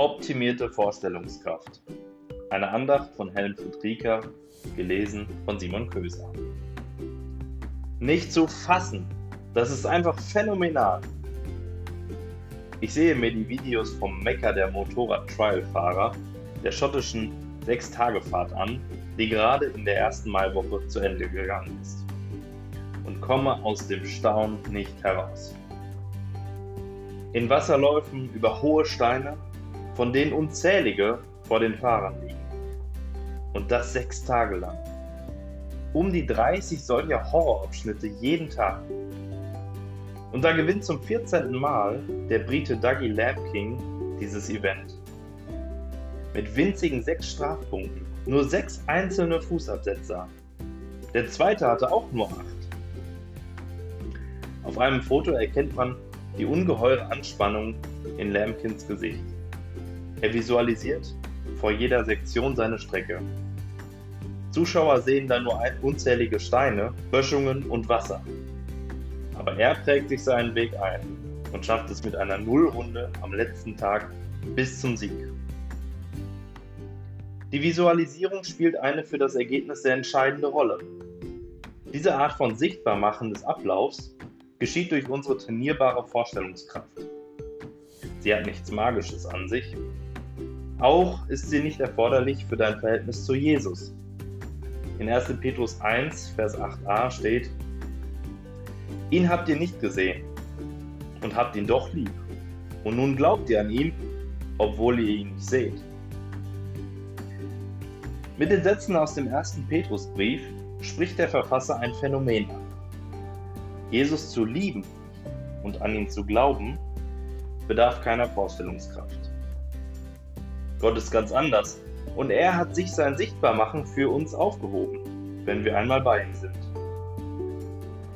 Optimierte Vorstellungskraft. Eine Andacht von Helmut Rieker, gelesen von Simon Köser. Nicht zu fassen, das ist einfach phänomenal. Ich sehe mir die Videos vom Mecker der Motorrad-Trial-Fahrer der schottischen Sechs-Tage-Fahrt an, die gerade in der ersten Maiwoche zu Ende gegangen ist, und komme aus dem Staunen nicht heraus. In Wasserläufen über hohe Steine, von denen unzählige vor den Fahrern liegen. Und das sechs Tage lang. Um die 30 solcher Horrorabschnitte jeden Tag. Und da gewinnt zum 14. Mal der Brite Dougie Lampking dieses Event. Mit winzigen sechs Strafpunkten, nur sechs einzelne Fußabsetzer. Der zweite hatte auch nur acht. Auf einem Foto erkennt man die ungeheure Anspannung in Lampkins Gesicht. Er visualisiert vor jeder Sektion seine Strecke. Zuschauer sehen dann nur unzählige Steine, Böschungen und Wasser. Aber er prägt sich seinen Weg ein und schafft es mit einer Nullrunde am letzten Tag bis zum Sieg. Die Visualisierung spielt eine für das Ergebnis sehr entscheidende Rolle. Diese Art von Sichtbarmachen des Ablaufs geschieht durch unsere trainierbare Vorstellungskraft. Sie hat nichts Magisches an sich. Auch ist sie nicht erforderlich für dein Verhältnis zu Jesus, in 1. Petrus 1, Vers 8a steht, Ihn habt ihr nicht gesehen und habt ihn doch lieb. Und nun glaubt ihr an ihn, obwohl ihr ihn nicht seht. Mit den Sätzen aus dem 1. Petrusbrief spricht der Verfasser ein Phänomen an. Jesus zu lieben und an ihn zu glauben, bedarf keiner Vorstellungskraft. Gott ist ganz anders und er hat sich sein Sichtbarmachen für uns aufgehoben, wenn wir einmal bei ihm sind.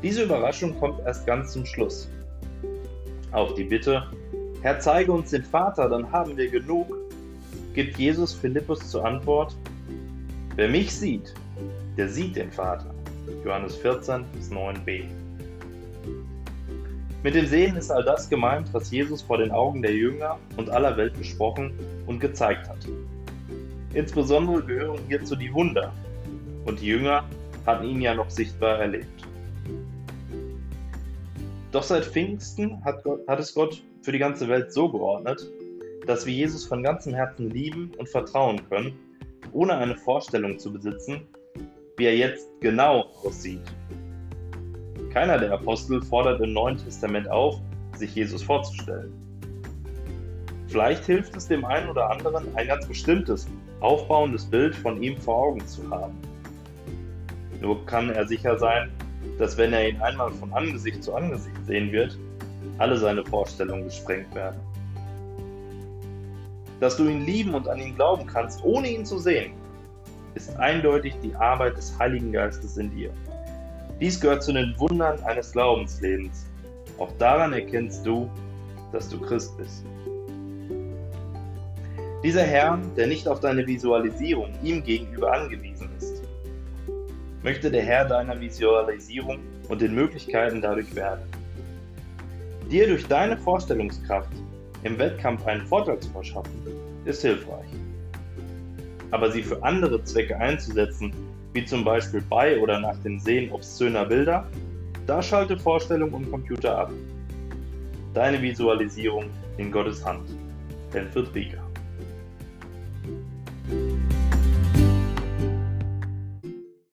Diese Überraschung kommt erst ganz zum Schluss. Auf die Bitte, Herr, zeige uns den Vater, dann haben wir genug, gibt Jesus Philippus zur Antwort, wer mich sieht, der sieht den Vater. Johannes 14 bis 9b. Mit dem Sehen ist all das gemeint, was Jesus vor den Augen der Jünger und aller Welt gesprochen und gezeigt hat. Insbesondere gehören hierzu die Wunder. Und die Jünger hatten ihn ja noch sichtbar erlebt. Doch seit Pfingsten hat, Gott, hat es Gott für die ganze Welt so geordnet, dass wir Jesus von ganzem Herzen lieben und vertrauen können, ohne eine Vorstellung zu besitzen, wie er jetzt genau aussieht. Keiner der Apostel fordert im Neuen Testament auf, sich Jesus vorzustellen. Vielleicht hilft es dem einen oder anderen, ein ganz bestimmtes, aufbauendes Bild von ihm vor Augen zu haben. Nur kann er sicher sein, dass wenn er ihn einmal von Angesicht zu Angesicht sehen wird, alle seine Vorstellungen gesprengt werden. Dass du ihn lieben und an ihn glauben kannst, ohne ihn zu sehen, ist eindeutig die Arbeit des Heiligen Geistes in dir. Dies gehört zu den Wundern eines Glaubenslebens. Auch daran erkennst du, dass du Christ bist. Dieser Herr, der nicht auf deine Visualisierung ihm gegenüber angewiesen ist, möchte der Herr deiner Visualisierung und den Möglichkeiten dadurch werden. Dir durch deine Vorstellungskraft im Wettkampf einen Vorteil zu verschaffen, ist hilfreich. Aber sie für andere Zwecke einzusetzen, wie zum Beispiel bei oder nach dem Sehen obszöner Bilder, da schalte Vorstellung und Computer ab. Deine Visualisierung in Gottes Hand. Helfried Rieger.